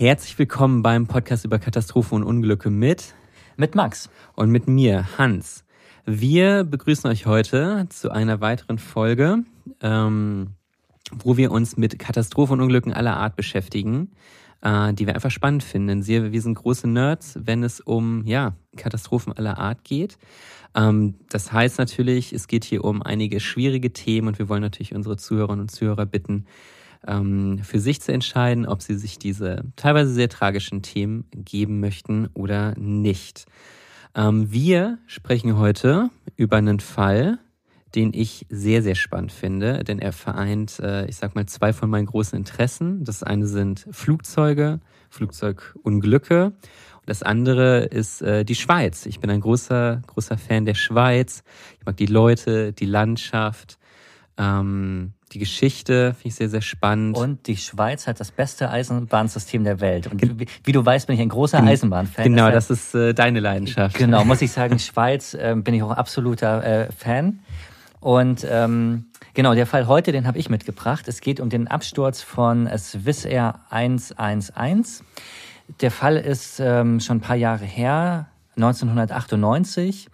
Herzlich willkommen beim Podcast über Katastrophen und Unglücke mit mit Max und mit mir Hans. Wir begrüßen euch heute zu einer weiteren Folge, ähm, wo wir uns mit Katastrophen und Unglücken aller Art beschäftigen, äh, die wir einfach spannend finden. Sie, wir sind große Nerds, wenn es um ja Katastrophen aller Art geht. Ähm, das heißt natürlich, es geht hier um einige schwierige Themen und wir wollen natürlich unsere Zuhörerinnen und Zuhörer bitten, ähm, für sich zu entscheiden, ob sie sich diese teilweise sehr tragischen Themen geben möchten oder nicht. Ähm, wir sprechen heute über einen Fall, den ich sehr, sehr spannend finde, denn er vereint, äh, ich sag mal, zwei von meinen großen Interessen. Das eine sind Flugzeuge, Flugzeugunglücke. Das andere ist äh, die Schweiz. Ich bin ein großer, großer Fan der Schweiz. Ich mag die Leute, die Landschaft. Ähm, die Geschichte finde ich sehr, sehr spannend. Und die Schweiz hat das beste Eisenbahnsystem der Welt. Und wie, wie du weißt, bin ich ein großer Eisenbahnfan. Genau, Deshalb, das ist äh, deine Leidenschaft. Genau, muss ich sagen, Schweiz äh, bin ich auch absoluter äh, Fan. Und ähm, genau, der Fall heute, den habe ich mitgebracht. Es geht um den Absturz von Swissair 111. Der Fall ist ähm, schon ein paar Jahre her, 1998.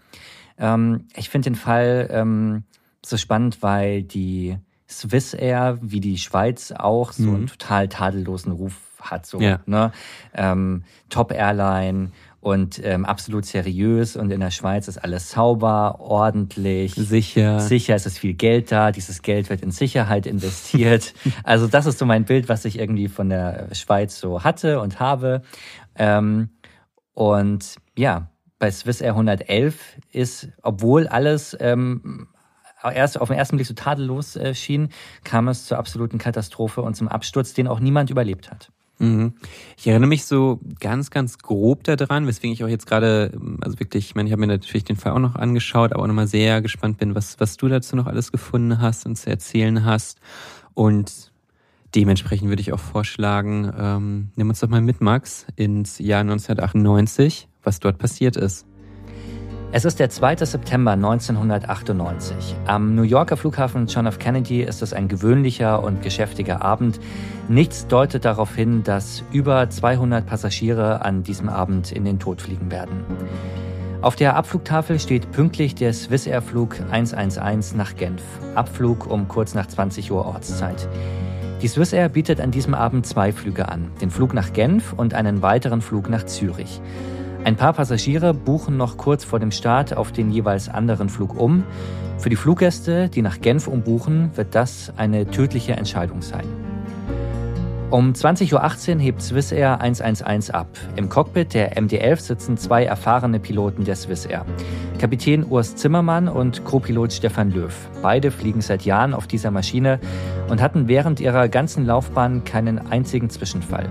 Ähm, ich finde den Fall ähm, so spannend, weil die Swissair, wie die Schweiz auch, so mhm. einen total tadellosen Ruf hat. So, ja. ne? Ähm, Top Airline und ähm, absolut seriös und in der Schweiz ist alles sauber, ordentlich, sicher. Sicher, es ist viel Geld da, dieses Geld wird in Sicherheit investiert. also das ist so mein Bild, was ich irgendwie von der Schweiz so hatte und habe. Ähm, und ja, bei Swiss Air 111 ist, obwohl alles ähm, erst auf den ersten Blick so tadellos äh, schien, kam es zur absoluten Katastrophe und zum Absturz, den auch niemand überlebt hat. Mhm. Ich erinnere mich so ganz, ganz grob daran, weswegen ich auch jetzt gerade, also wirklich, ich meine, ich habe mir natürlich den Fall auch noch angeschaut, aber auch nochmal sehr gespannt bin, was, was du dazu noch alles gefunden hast und zu erzählen hast. Und dementsprechend würde ich auch vorschlagen, ähm, nimm uns doch mal mit, Max, ins Jahr 1998, was dort passiert ist. Es ist der 2. September 1998. Am New Yorker Flughafen John F. Kennedy ist es ein gewöhnlicher und geschäftiger Abend. Nichts deutet darauf hin, dass über 200 Passagiere an diesem Abend in den Tod fliegen werden. Auf der Abflugtafel steht pünktlich der Swissair Flug 111 nach Genf. Abflug um kurz nach 20 Uhr Ortszeit. Die Swissair bietet an diesem Abend zwei Flüge an, den Flug nach Genf und einen weiteren Flug nach Zürich. Ein paar Passagiere buchen noch kurz vor dem Start auf den jeweils anderen Flug um. Für die Fluggäste, die nach Genf umbuchen, wird das eine tödliche Entscheidung sein. Um 20.18 Uhr hebt Swissair 111 ab. Im Cockpit der MD-11 sitzen zwei erfahrene Piloten der Swissair. Kapitän Urs Zimmermann und Co-Pilot Stefan Löw. Beide fliegen seit Jahren auf dieser Maschine und hatten während ihrer ganzen Laufbahn keinen einzigen Zwischenfall.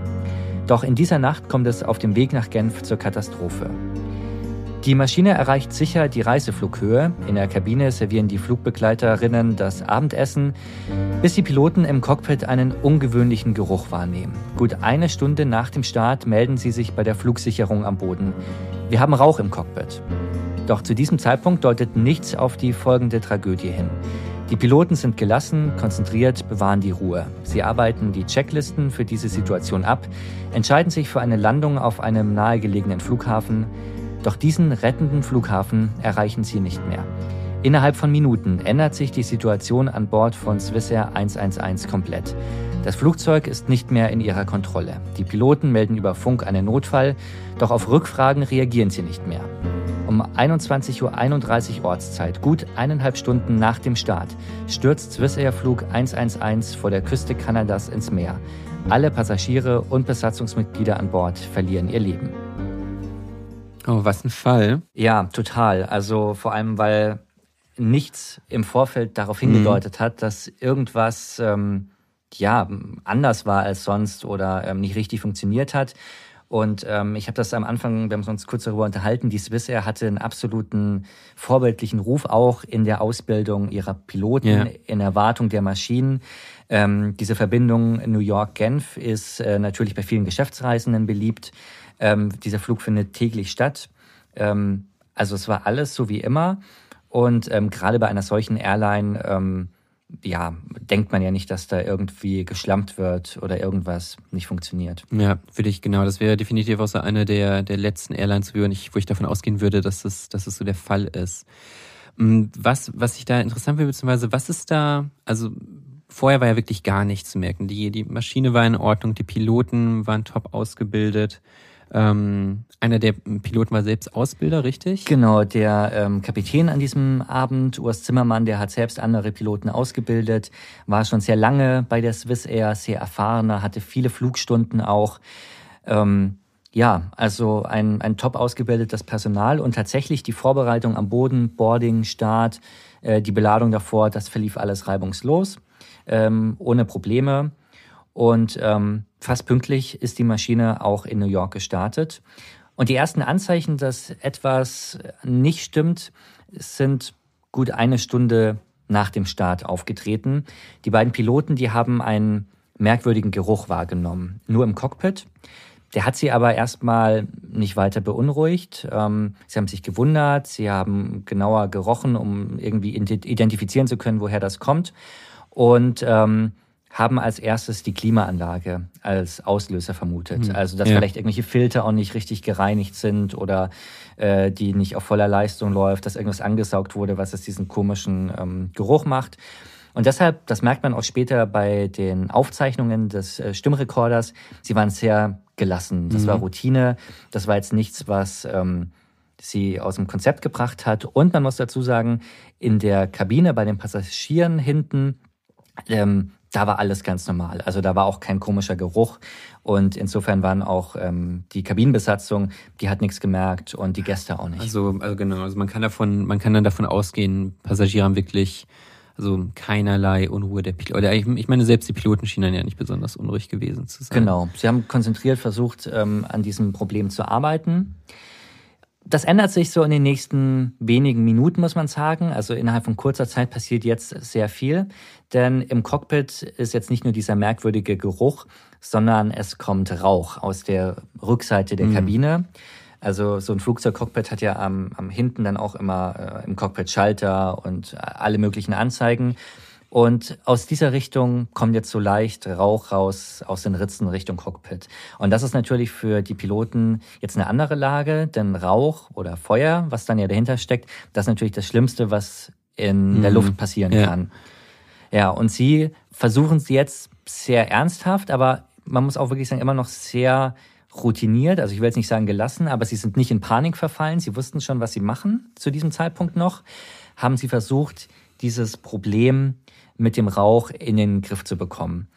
Doch in dieser Nacht kommt es auf dem Weg nach Genf zur Katastrophe. Die Maschine erreicht sicher die Reiseflughöhe. In der Kabine servieren die Flugbegleiterinnen das Abendessen, bis die Piloten im Cockpit einen ungewöhnlichen Geruch wahrnehmen. Gut eine Stunde nach dem Start melden sie sich bei der Flugsicherung am Boden. Wir haben Rauch im Cockpit. Doch zu diesem Zeitpunkt deutet nichts auf die folgende Tragödie hin. Die Piloten sind gelassen, konzentriert, bewahren die Ruhe. Sie arbeiten die Checklisten für diese Situation ab, entscheiden sich für eine Landung auf einem nahegelegenen Flughafen. Doch diesen rettenden Flughafen erreichen sie nicht mehr. Innerhalb von Minuten ändert sich die Situation an Bord von Swissair 111 komplett. Das Flugzeug ist nicht mehr in ihrer Kontrolle. Die Piloten melden über Funk einen Notfall, doch auf Rückfragen reagieren sie nicht mehr. Um 21.31 Uhr Ortszeit, gut eineinhalb Stunden nach dem Start, stürzt Swissair Flug 111 vor der Küste Kanadas ins Meer. Alle Passagiere und Besatzungsmitglieder an Bord verlieren ihr Leben. Oh, was ein Fall. Ja, total. Also vor allem, weil nichts im Vorfeld darauf hingedeutet mhm. hat, dass irgendwas ähm, ja anders war als sonst oder ähm, nicht richtig funktioniert hat. Und ähm, ich habe das am Anfang, wir haben uns kurz darüber unterhalten, die Swissair hatte einen absoluten vorbildlichen Ruf auch in der Ausbildung ihrer Piloten, yeah. in Erwartung der Maschinen. Ähm, diese Verbindung New York-Genf ist äh, natürlich bei vielen Geschäftsreisenden beliebt. Ähm, dieser Flug findet täglich statt. Ähm, also es war alles so wie immer. Und ähm, gerade bei einer solchen Airline, ähm, ja, denkt man ja nicht, dass da irgendwie geschlampt wird oder irgendwas nicht funktioniert. Ja, würde ich genau. Das wäre definitiv auch so eine der, der letzten Airlines, wo ich, wo ich davon ausgehen würde, dass es, dass es so der Fall ist. Mm, was, was ich da interessant finde, beziehungsweise was ist da, also vorher war ja wirklich gar nichts zu merken. Die, die Maschine war in Ordnung, die Piloten waren top ausgebildet. Ähm, einer der Piloten war selbst Ausbilder, richtig? Genau, der ähm, Kapitän an diesem Abend, Urs Zimmermann, der hat selbst andere Piloten ausgebildet, war schon sehr lange bei der Swiss Air, sehr erfahrener, hatte viele Flugstunden auch. Ähm, ja, also ein, ein top ausgebildetes Personal und tatsächlich die Vorbereitung am Boden, Boarding, Start, äh, die Beladung davor, das verlief alles reibungslos, ähm, ohne Probleme. Und ähm, fast pünktlich ist die Maschine auch in New York gestartet. Und die ersten Anzeichen, dass etwas nicht stimmt, sind gut eine Stunde nach dem Start aufgetreten. Die beiden Piloten, die haben einen merkwürdigen Geruch wahrgenommen, nur im Cockpit. Der hat sie aber erstmal nicht weiter beunruhigt. Ähm, sie haben sich gewundert, sie haben genauer gerochen, um irgendwie identifizieren zu können, woher das kommt. Und ähm, haben als erstes die Klimaanlage als Auslöser vermutet. Mhm. Also dass ja. vielleicht irgendwelche Filter auch nicht richtig gereinigt sind oder äh, die nicht auf voller Leistung läuft, dass irgendwas angesaugt wurde, was es diesen komischen ähm, Geruch macht. Und deshalb, das merkt man auch später bei den Aufzeichnungen des äh, Stimmrekorders, sie waren sehr gelassen. Das mhm. war Routine. Das war jetzt nichts, was ähm, sie aus dem Konzept gebracht hat. Und man muss dazu sagen, in der Kabine bei den Passagieren hinten ähm, da war alles ganz normal. Also da war auch kein komischer Geruch. Und insofern waren auch ähm, die Kabinenbesatzung, die hat nichts gemerkt und die Gäste auch nicht. Also, also genau, also man kann davon, man kann dann davon ausgehen, Passagiere haben wirklich also keinerlei Unruhe der Piloten. Ich, ich meine, selbst die Piloten schienen ja nicht besonders unruhig gewesen zu sein. Genau. Sie haben konzentriert versucht, ähm, an diesem Problem zu arbeiten. Das ändert sich so in den nächsten wenigen Minuten, muss man sagen. Also innerhalb von kurzer Zeit passiert jetzt sehr viel. Denn im Cockpit ist jetzt nicht nur dieser merkwürdige Geruch, sondern es kommt Rauch aus der Rückseite der mhm. Kabine. Also so ein Flugzeugcockpit hat ja am, am hinten dann auch immer äh, im Cockpit Schalter und alle möglichen Anzeigen. Und aus dieser Richtung kommt jetzt so leicht Rauch raus aus den Ritzen Richtung Cockpit. Und das ist natürlich für die Piloten jetzt eine andere Lage, denn Rauch oder Feuer, was dann ja dahinter steckt, das ist natürlich das Schlimmste, was in mhm. der Luft passieren ja. kann. Ja, und sie versuchen es jetzt sehr ernsthaft, aber man muss auch wirklich sagen, immer noch sehr routiniert. Also ich will jetzt nicht sagen gelassen, aber sie sind nicht in Panik verfallen. Sie wussten schon, was sie machen zu diesem Zeitpunkt noch. Haben sie versucht, dieses Problem mit dem Rauch in den Griff zu bekommen.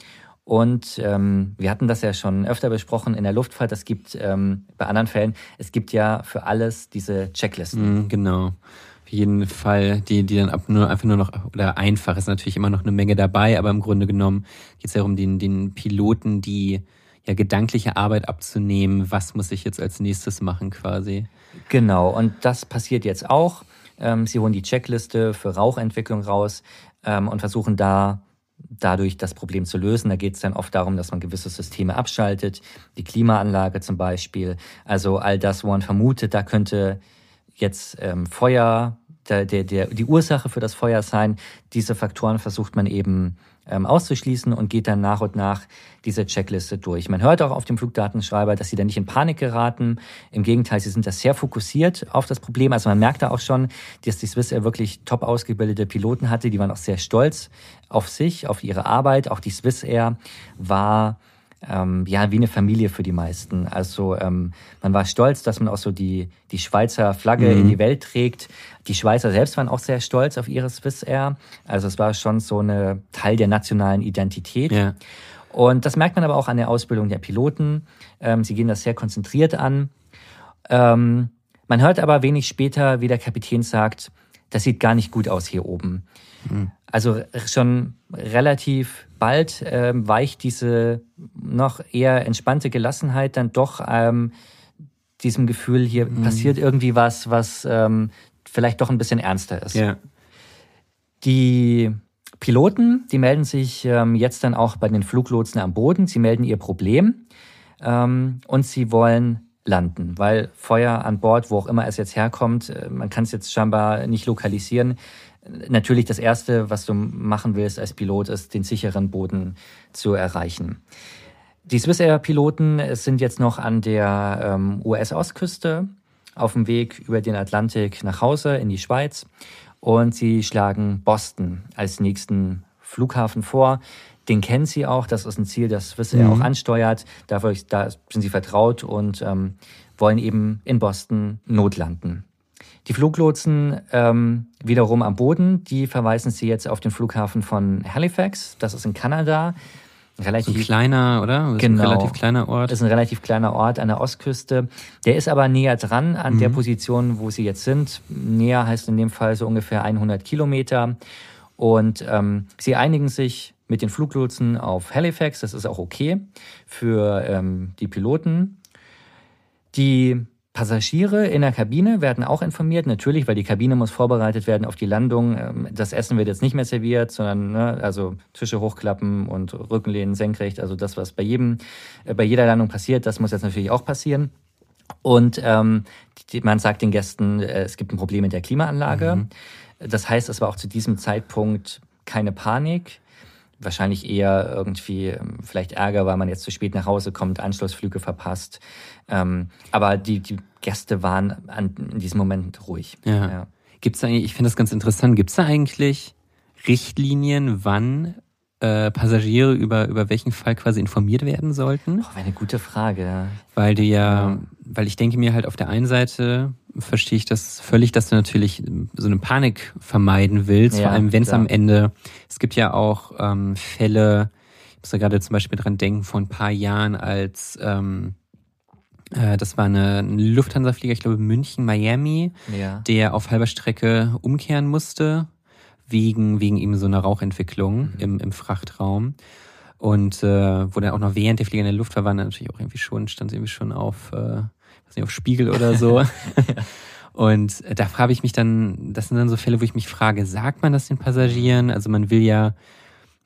Und ähm, wir hatten das ja schon öfter besprochen in der Luftfahrt. Es gibt ähm, bei anderen Fällen, es gibt ja für alles diese Checklisten. Mm, genau. Auf jeden Fall, die, die dann ab nur einfach nur noch, oder einfach ist natürlich immer noch eine Menge dabei, aber im Grunde genommen geht es ja um den, den Piloten, die ja gedankliche Arbeit abzunehmen, was muss ich jetzt als nächstes machen quasi. Genau, und das passiert jetzt auch. Ähm, sie holen die Checkliste für Rauchentwicklung raus ähm, und versuchen da dadurch das Problem zu lösen. Da geht es dann oft darum, dass man gewisse Systeme abschaltet, die Klimaanlage zum Beispiel. Also all das, wo man vermutet, da könnte jetzt ähm, Feuer, der, der, der, die Ursache für das Feuer sein. Diese Faktoren versucht man eben ähm, auszuschließen und geht dann nach und nach diese Checkliste durch. Man hört auch auf dem Flugdatenschreiber, dass sie da nicht in Panik geraten. Im Gegenteil, sie sind da sehr fokussiert auf das Problem. Also man merkt da auch schon, dass die Swiss Air wirklich top ausgebildete Piloten hatte. Die waren auch sehr stolz auf sich, auf ihre Arbeit. Auch die Swiss Air war ähm, ja wie eine Familie für die meisten. Also ähm, man war stolz, dass man auch so die, die Schweizer Flagge mhm. in die Welt trägt. Die Schweizer selbst waren auch sehr stolz auf ihre Swiss Air. Also es war schon so eine Teil der nationalen Identität. Ja. Und das merkt man aber auch an der Ausbildung der Piloten. Ähm, sie gehen das sehr konzentriert an. Ähm, Man hört aber wenig später, wie der Kapitän sagt, das sieht gar nicht gut aus hier oben. Mhm. Also schon relativ bald ähm, weicht diese noch eher entspannte Gelassenheit dann doch ähm, diesem Gefühl, hier mhm. passiert irgendwie was, was ähm, vielleicht doch ein bisschen ernster ist. Ja. Die Piloten, die melden sich ähm, jetzt dann auch bei den Fluglotsen am Boden. Sie melden ihr Problem ähm, und sie wollen landen, weil Feuer an Bord, wo auch immer es jetzt herkommt, äh, man kann es jetzt scheinbar nicht lokalisieren. Natürlich das Erste, was du machen willst als Pilot, ist, den sicheren Boden zu erreichen. Die Swissair-Piloten sind jetzt noch an der ähm, US-Ostküste auf dem Weg über den Atlantik nach Hause in die Schweiz und sie schlagen Boston als nächsten Flughafen vor. Den kennen sie auch, das ist ein Ziel, das Swissair mhm. auch ansteuert. Dafür, da sind sie vertraut und ähm, wollen eben in Boston notlanden. Die Fluglotsen ähm, wiederum am Boden, die verweisen sie jetzt auf den Flughafen von Halifax, das ist in Kanada. Relativ so ein kleiner, oder? Das genau. Ist ein relativ kleiner Ort. Das ist ein relativ kleiner Ort an der Ostküste. Der ist aber näher dran an mhm. der Position, wo sie jetzt sind. Näher heißt in dem Fall so ungefähr 100 Kilometer. Und ähm, sie einigen sich mit den Fluglotsen auf Halifax. Das ist auch okay für ähm, die Piloten. Die Passagiere in der Kabine werden auch informiert, natürlich, weil die Kabine muss vorbereitet werden auf die Landung. Ähm, das Essen wird jetzt nicht mehr serviert, sondern ne, also Tische hochklappen und Rückenlehnen senkrecht. Also das, was bei jedem, äh, bei jeder Landung passiert, das muss jetzt natürlich auch passieren. Und ähm, die, man sagt den Gästen, äh, es gibt ein Problem mit der Klimaanlage. Mhm. Das heißt, es war auch zu diesem Zeitpunkt keine Panik. Wahrscheinlich eher irgendwie ähm, vielleicht Ärger, weil man jetzt zu spät nach Hause kommt, Anschlussflüge verpasst. Ähm, aber die, die Gäste waren an, in diesem Moment ruhig. Ja. ja. Gibt's da eigentlich, ich finde das ganz interessant, gibt's da eigentlich Richtlinien, wann äh, Passagiere über, über welchen Fall quasi informiert werden sollten? Oh, eine gute Frage. Weil du ja, ja, weil ich denke mir halt auf der einen Seite verstehe ich das völlig, dass du natürlich so eine Panik vermeiden willst, ja, vor allem wenn es am Ende, es gibt ja auch ähm, Fälle, ich muss da gerade zum Beispiel dran denken, vor ein paar Jahren, als ähm, äh, das war eine, Lufthansa-Flieger, ich glaube München, Miami, ja. der auf halber Strecke umkehren musste wegen, wegen eben so einer Rauchentwicklung mhm. im, im Frachtraum. Und äh, wo dann auch noch während der Flieger in der Luft war, war natürlich auch irgendwie schon, stand irgendwie schon auf, äh, weiß nicht, auf Spiegel oder so. ja. Und da frage ich mich dann, das sind dann so Fälle, wo ich mich frage, sagt man das den Passagieren? Also man will ja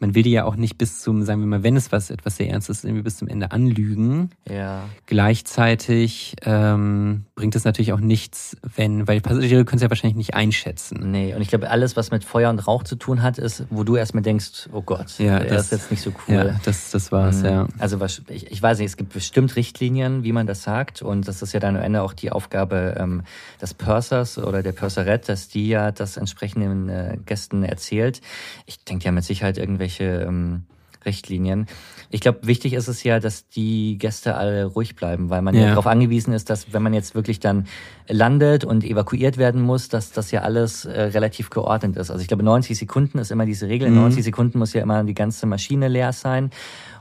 man will die ja auch nicht bis zum, sagen wir mal, wenn es was etwas sehr Ernstes ist, irgendwie bis zum Ende anlügen. Ja. Gleichzeitig ähm, bringt es natürlich auch nichts, wenn, weil Passagiere können es ja wahrscheinlich nicht einschätzen. Nee, und ich glaube, alles, was mit Feuer und Rauch zu tun hat, ist, wo du erstmal denkst, oh Gott, ja, das ist jetzt nicht so cool. Ja, das, das war's, mhm. ja. Also ich, ich weiß nicht, es gibt bestimmt Richtlinien, wie man das sagt. Und das ist ja dann am Ende auch die Aufgabe ähm, des Pursers oder der Purserette, dass die ja das entsprechenden äh, Gästen erzählt. Ich denke ja mit Sicherheit irgendwelche irgendwelche ähm, Richtlinien. Ich glaube, wichtig ist es ja, dass die Gäste alle ruhig bleiben, weil man ja. ja darauf angewiesen ist, dass wenn man jetzt wirklich dann landet und evakuiert werden muss, dass das ja alles äh, relativ geordnet ist. Also ich glaube, 90 Sekunden ist immer diese Regel. In mhm. 90 Sekunden muss ja immer die ganze Maschine leer sein.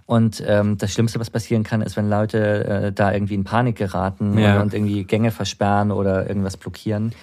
Und ähm, das Schlimmste, was passieren kann, ist, wenn Leute äh, da irgendwie in Panik geraten ja. und, und irgendwie Gänge versperren oder irgendwas blockieren.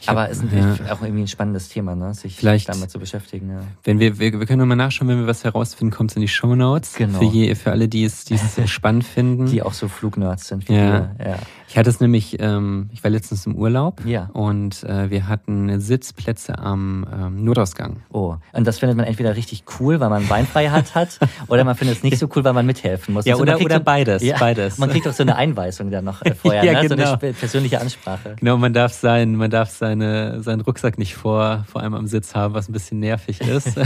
Ich Aber es ist natürlich ja. auch irgendwie ein spannendes Thema, ne? sich Vielleicht, damit zu beschäftigen. Ja. Wenn wir, wir, wir können nochmal nachschauen, wenn wir was herausfinden, kommt es in die Show Notes. Genau. Für, je, für alle, die es, die es spannend finden. Die auch so Flugnerds sind wie ja. wir. Ja. Ich hatte es nämlich, ähm, ich war letztens im Urlaub ja. und äh, wir hatten Sitzplätze am ähm, Notausgang. Oh, und das findet man entweder richtig cool, weil man Beinfreiheit hat, oder man findet es nicht so cool, weil man mithelfen muss. Ja, also oder, oder so, beides, ja, beides. Man kriegt auch so eine Einweisung dann noch äh, vorher, ja, ne? genau. so eine genau. persönliche Ansprache. Genau, man darf sein, man darf seine, seinen Rucksack nicht vor, vor allem am Sitz haben, was ein bisschen nervig ist.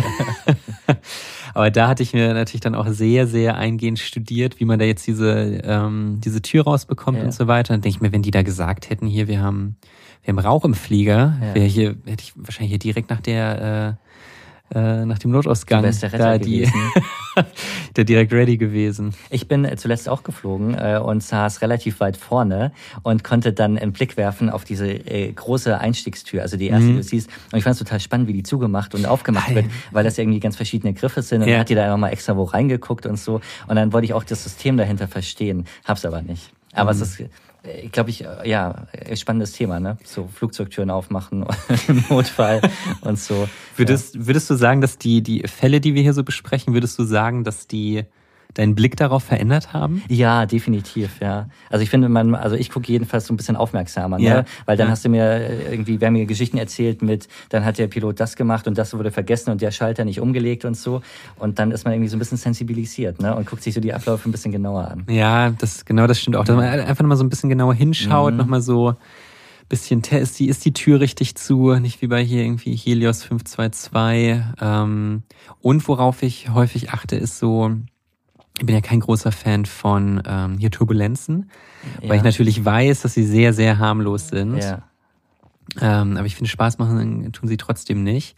Aber da hatte ich mir natürlich dann auch sehr, sehr eingehend studiert, wie man da jetzt diese, ähm, diese Tür rausbekommt ja. und so weiter. Dann denke ich mir, wenn die da gesagt hätten, hier, wir haben, wir haben Rauch im Flieger, ja. wäre hier, hätte ich wahrscheinlich hier direkt nach der äh, äh, nach dem Notausgang da die, der direkt ready gewesen. Ich bin zuletzt auch geflogen äh, und saß relativ weit vorne und konnte dann einen Blick werfen auf diese äh, große Einstiegstür, also die erste, mhm. die du siehst. Und ich fand es total spannend, wie die zugemacht und aufgemacht Nein. wird, weil das irgendwie ganz verschiedene Griffe sind. Und ja. hat die da immer mal extra wo reingeguckt und so. Und dann wollte ich auch das System dahinter verstehen, hab's aber nicht. Aber mhm. es ist glaube ich, ja, spannendes Thema, ne? So Flugzeugtüren aufmachen im Notfall und so. Würdest, ja. würdest du sagen, dass die, die Fälle, die wir hier so besprechen, würdest du sagen, dass die deinen Blick darauf verändert haben? Ja, definitiv, ja. Also ich finde, man, also ich gucke jedenfalls so ein bisschen aufmerksamer, ne? ja. weil dann ja. hast du mir äh, irgendwie, wir haben mir Geschichten erzählt mit, dann hat der Pilot das gemacht und das wurde vergessen und der Schalter nicht umgelegt und so. Und dann ist man irgendwie so ein bisschen sensibilisiert, ne? Und guckt sich so die Abläufe ein bisschen genauer an. Ja, das genau das stimmt auch. Dass man einfach nochmal so ein bisschen genauer hinschaut, mhm. nochmal so bisschen ist die, ist die Tür richtig zu, nicht wie bei hier irgendwie Helios 522. Ähm, und worauf ich häufig achte, ist so, ich bin ja kein großer Fan von ähm, hier Turbulenzen, ja. weil ich natürlich weiß, dass sie sehr, sehr harmlos sind. Ja. Ähm, aber ich finde, Spaß machen tun sie trotzdem nicht.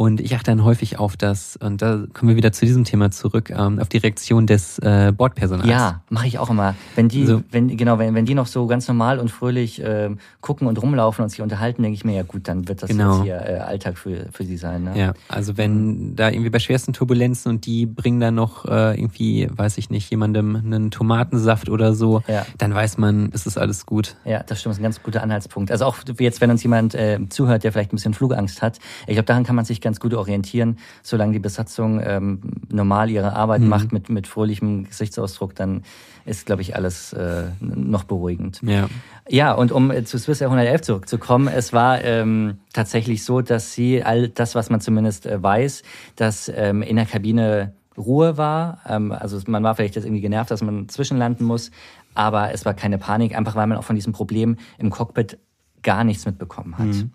Und ich achte dann häufig auf das, und da kommen wir wieder zu diesem Thema zurück, ähm, auf die Reaktion des äh, Bordpersonals. Ja, mache ich auch immer. Wenn die, so. wenn, genau, wenn, wenn die noch so ganz normal und fröhlich äh, gucken und rumlaufen und sich unterhalten, denke ich mir, ja gut, dann wird das genau. jetzt hier äh, Alltag für, für sie sein. Ne? Ja, also wenn da irgendwie bei schwersten Turbulenzen und die bringen dann noch äh, irgendwie, weiß ich nicht, jemandem einen Tomatensaft oder so, ja. dann weiß man, es ist alles gut. Ja, das stimmt, das ist ein ganz guter Anhaltspunkt. Also auch jetzt, wenn uns jemand äh, zuhört, der vielleicht ein bisschen Flugangst hat, ich glaube, daran kann man sich sich ganz gut orientieren. Solange die Besatzung ähm, normal ihre Arbeit mhm. macht mit, mit fröhlichem Gesichtsausdruck, dann ist, glaube ich, alles äh, noch beruhigend. Ja. Ja, und um äh, zu Swiss Air 111 zurückzukommen, es war ähm, tatsächlich so, dass sie all das, was man zumindest äh, weiß, dass ähm, in der Kabine Ruhe war. Ähm, also man war vielleicht jetzt irgendwie genervt, dass man zwischenlanden muss, aber es war keine Panik, einfach weil man auch von diesem Problem im Cockpit gar nichts mitbekommen hat. Mhm.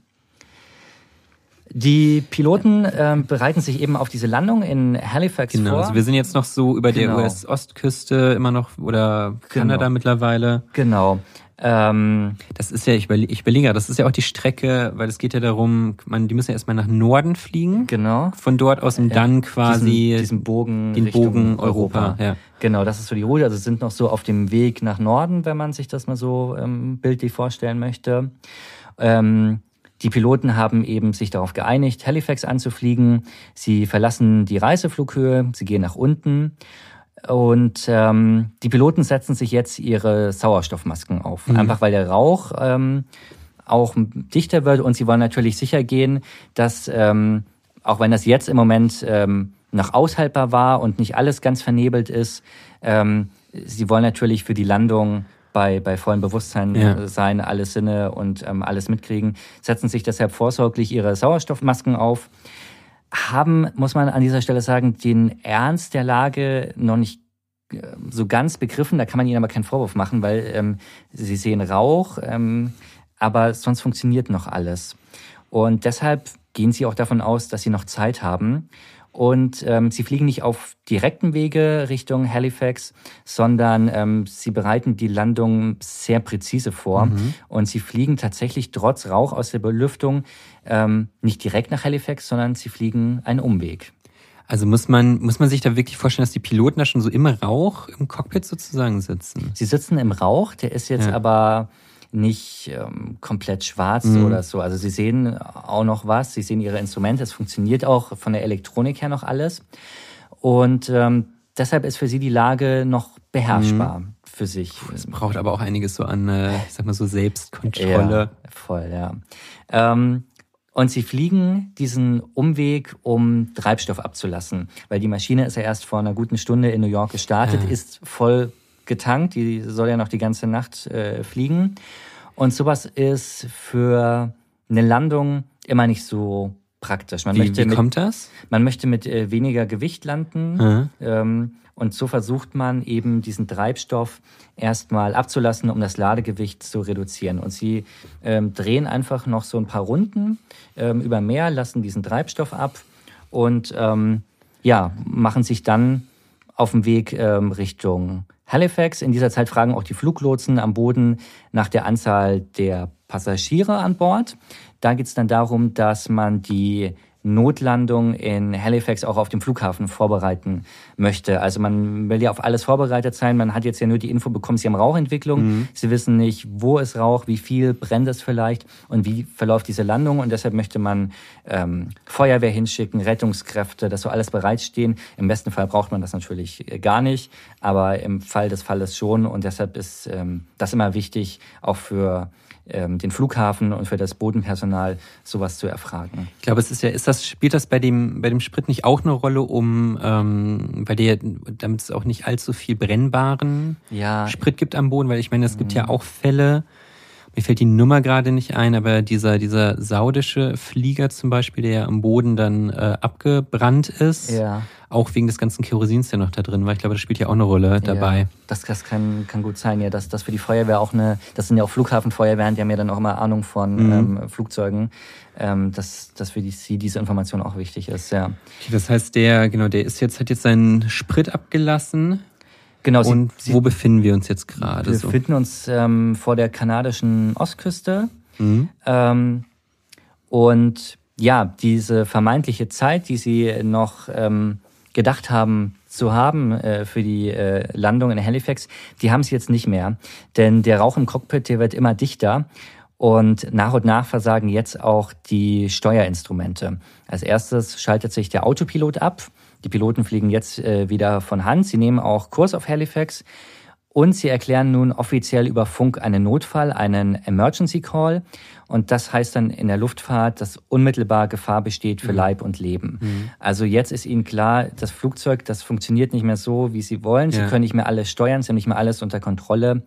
Die Piloten äh, bereiten sich eben auf diese Landung in Halifax genau, vor. Also wir sind jetzt noch so über genau. der US-Ostküste immer noch oder Kanada genau. mittlerweile. Genau. Ähm, das ist ja, ich, überle ich überlege, das ist ja auch die Strecke, weil es geht ja darum, man, die müssen ja erstmal nach Norden fliegen. Genau. Von dort aus und dann quasi diesen, diesen Bogen, den Richtung Bogen Europa. Europa. Ja. Genau, das ist so die Route. Also sind noch so auf dem Weg nach Norden, wenn man sich das mal so ähm, bildlich vorstellen möchte. Ähm, die Piloten haben eben sich darauf geeinigt, Halifax anzufliegen. Sie verlassen die Reiseflughöhe, sie gehen nach unten. Und ähm, die Piloten setzen sich jetzt ihre Sauerstoffmasken auf. Mhm. Einfach weil der Rauch ähm, auch dichter wird und sie wollen natürlich sicher gehen, dass, ähm, auch wenn das jetzt im Moment ähm, noch aushaltbar war und nicht alles ganz vernebelt ist, ähm, sie wollen natürlich für die Landung bei, bei vollem Bewusstsein ja. Äh, sein, alle Sinne und ähm, alles mitkriegen, setzen sich deshalb vorsorglich ihre Sauerstoffmasken auf, haben, muss man an dieser Stelle sagen, den Ernst der Lage noch nicht äh, so ganz begriffen. Da kann man ihnen aber keinen Vorwurf machen, weil ähm, sie sehen Rauch, ähm, aber sonst funktioniert noch alles. Und deshalb gehen sie auch davon aus, dass sie noch Zeit haben und ähm, sie fliegen nicht auf direktem Wege Richtung Halifax, sondern ähm, sie bereiten die Landung sehr präzise vor. Mhm. Und sie fliegen tatsächlich trotz Rauch aus der Belüftung ähm, nicht direkt nach Halifax, sondern sie fliegen einen Umweg. Also muss man, muss man sich da wirklich vorstellen, dass die Piloten da schon so im Rauch im Cockpit sozusagen sitzen? Sie sitzen im Rauch, der ist jetzt ja. aber nicht ähm, komplett schwarz mhm. oder so. Also sie sehen auch noch was, sie sehen ihre Instrumente, es funktioniert auch von der Elektronik her noch alles. Und ähm, deshalb ist für sie die Lage noch beherrschbar mhm. für sich. Es braucht aber auch einiges so an, äh, ich sag mal so Selbstkontrolle. Ja, voll, ja. Ähm, und sie fliegen diesen Umweg, um Treibstoff abzulassen, weil die Maschine ist ja erst vor einer guten Stunde in New York gestartet, ja. ist voll getankt, die soll ja noch die ganze Nacht äh, fliegen. Und sowas ist für eine Landung immer nicht so praktisch. Man wie, möchte wie mit, kommt das? Man möchte mit äh, weniger Gewicht landen. Mhm. Ähm, und so versucht man eben diesen Treibstoff erstmal abzulassen, um das Ladegewicht zu reduzieren. Und sie ähm, drehen einfach noch so ein paar Runden ähm, über Meer, lassen diesen Treibstoff ab und ähm, ja, machen sich dann auf dem Weg ähm, Richtung Halifax. In dieser Zeit fragen auch die Fluglotsen am Boden nach der Anzahl der Passagiere an Bord. Da geht es dann darum, dass man die Notlandung in Halifax auch auf dem Flughafen vorbereiten möchte. Also man will ja auf alles vorbereitet sein. Man hat jetzt ja nur die Info bekommen, sie haben Rauchentwicklung. Mhm. Sie wissen nicht, wo es Rauch, wie viel brennt es vielleicht und wie verläuft diese Landung. Und deshalb möchte man ähm, Feuerwehr hinschicken, Rettungskräfte, dass so alles bereitstehen. Im besten Fall braucht man das natürlich äh, gar nicht, aber im Fall des Falles schon. Und deshalb ist ähm, das immer wichtig, auch für ähm, den Flughafen und für das Bodenpersonal sowas zu erfragen. Ich glaube, es ist ja, ist das, spielt das bei dem, bei dem Sprit nicht auch eine Rolle, um ähm, bei der, damit es auch nicht allzu viel brennbaren ja. Sprit gibt am Boden, weil ich meine, es gibt ja mhm. auch Fälle, mir fällt die Nummer gerade nicht ein, aber dieser, dieser saudische Flieger zum Beispiel, der ja am Boden dann äh, abgebrannt ist, ja. auch wegen des ganzen Kerosins, der noch da drin war. Ich glaube, das spielt ja auch eine Rolle dabei. Ja, das, das kann, kann gut sein, ja, dass das für die Feuerwehr auch eine, das sind ja auch Flughafenfeuerwehren, die haben ja dann auch immer Ahnung von mhm. ähm, Flugzeugen, ähm, dass, dass für die, sie diese Information auch wichtig ist, ja. Okay, das heißt, der, genau, der ist jetzt, hat jetzt seinen Sprit abgelassen Genau. Sie, Und wo befinden wir uns jetzt gerade? Wir so? befinden uns ähm, vor der kanadischen Ostküste. Mhm. Ähm, und ja, diese vermeintliche Zeit, die Sie noch ähm, gedacht haben zu haben äh, für die äh, Landung in Halifax, die haben Sie jetzt nicht mehr. Denn der Rauch im Cockpit, der wird immer dichter. Und nach und nach versagen jetzt auch die Steuerinstrumente. Als erstes schaltet sich der Autopilot ab. Die Piloten fliegen jetzt äh, wieder von Hand. Sie nehmen auch Kurs auf Halifax und sie erklären nun offiziell über Funk einen Notfall, einen Emergency Call. Und das heißt dann in der Luftfahrt, dass unmittelbar Gefahr besteht für mhm. Leib und Leben. Mhm. Also jetzt ist ihnen klar, das Flugzeug, das funktioniert nicht mehr so, wie sie wollen. Sie ja. können nicht mehr alles steuern, sie haben nicht mehr alles unter Kontrolle.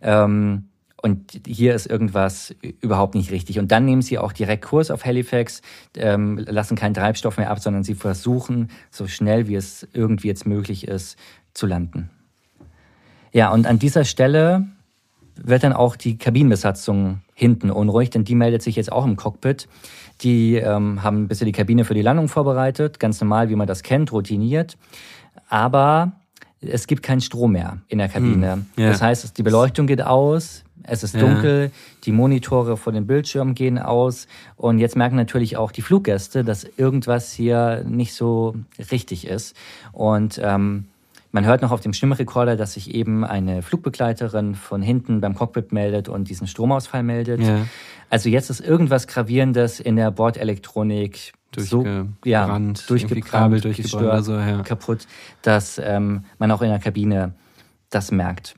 Ähm, und hier ist irgendwas überhaupt nicht richtig. Und dann nehmen sie auch direkt Kurs auf Halifax, ähm, lassen keinen Treibstoff mehr ab, sondern sie versuchen, so schnell wie es irgendwie jetzt möglich ist, zu landen. Ja, und an dieser Stelle wird dann auch die Kabinenbesatzung hinten unruhig, denn die meldet sich jetzt auch im Cockpit. Die ähm, haben bisher die Kabine für die Landung vorbereitet, ganz normal, wie man das kennt, routiniert. Aber es gibt keinen Strom mehr in der Kabine. Hm, yeah. Das heißt, die Beleuchtung geht aus, es ist dunkel, ja. die Monitore vor dem Bildschirm gehen aus und jetzt merken natürlich auch die Fluggäste, dass irgendwas hier nicht so richtig ist. Und ähm, man hört noch auf dem Stimmrekorder, dass sich eben eine Flugbegleiterin von hinten beim Cockpit meldet und diesen Stromausfall meldet. Ja. Also jetzt ist irgendwas Gravierendes in der Bordelektronik so ja, durchgebrannt, Kabel gestört, so, ja. kaputt, dass ähm, man auch in der Kabine das merkt.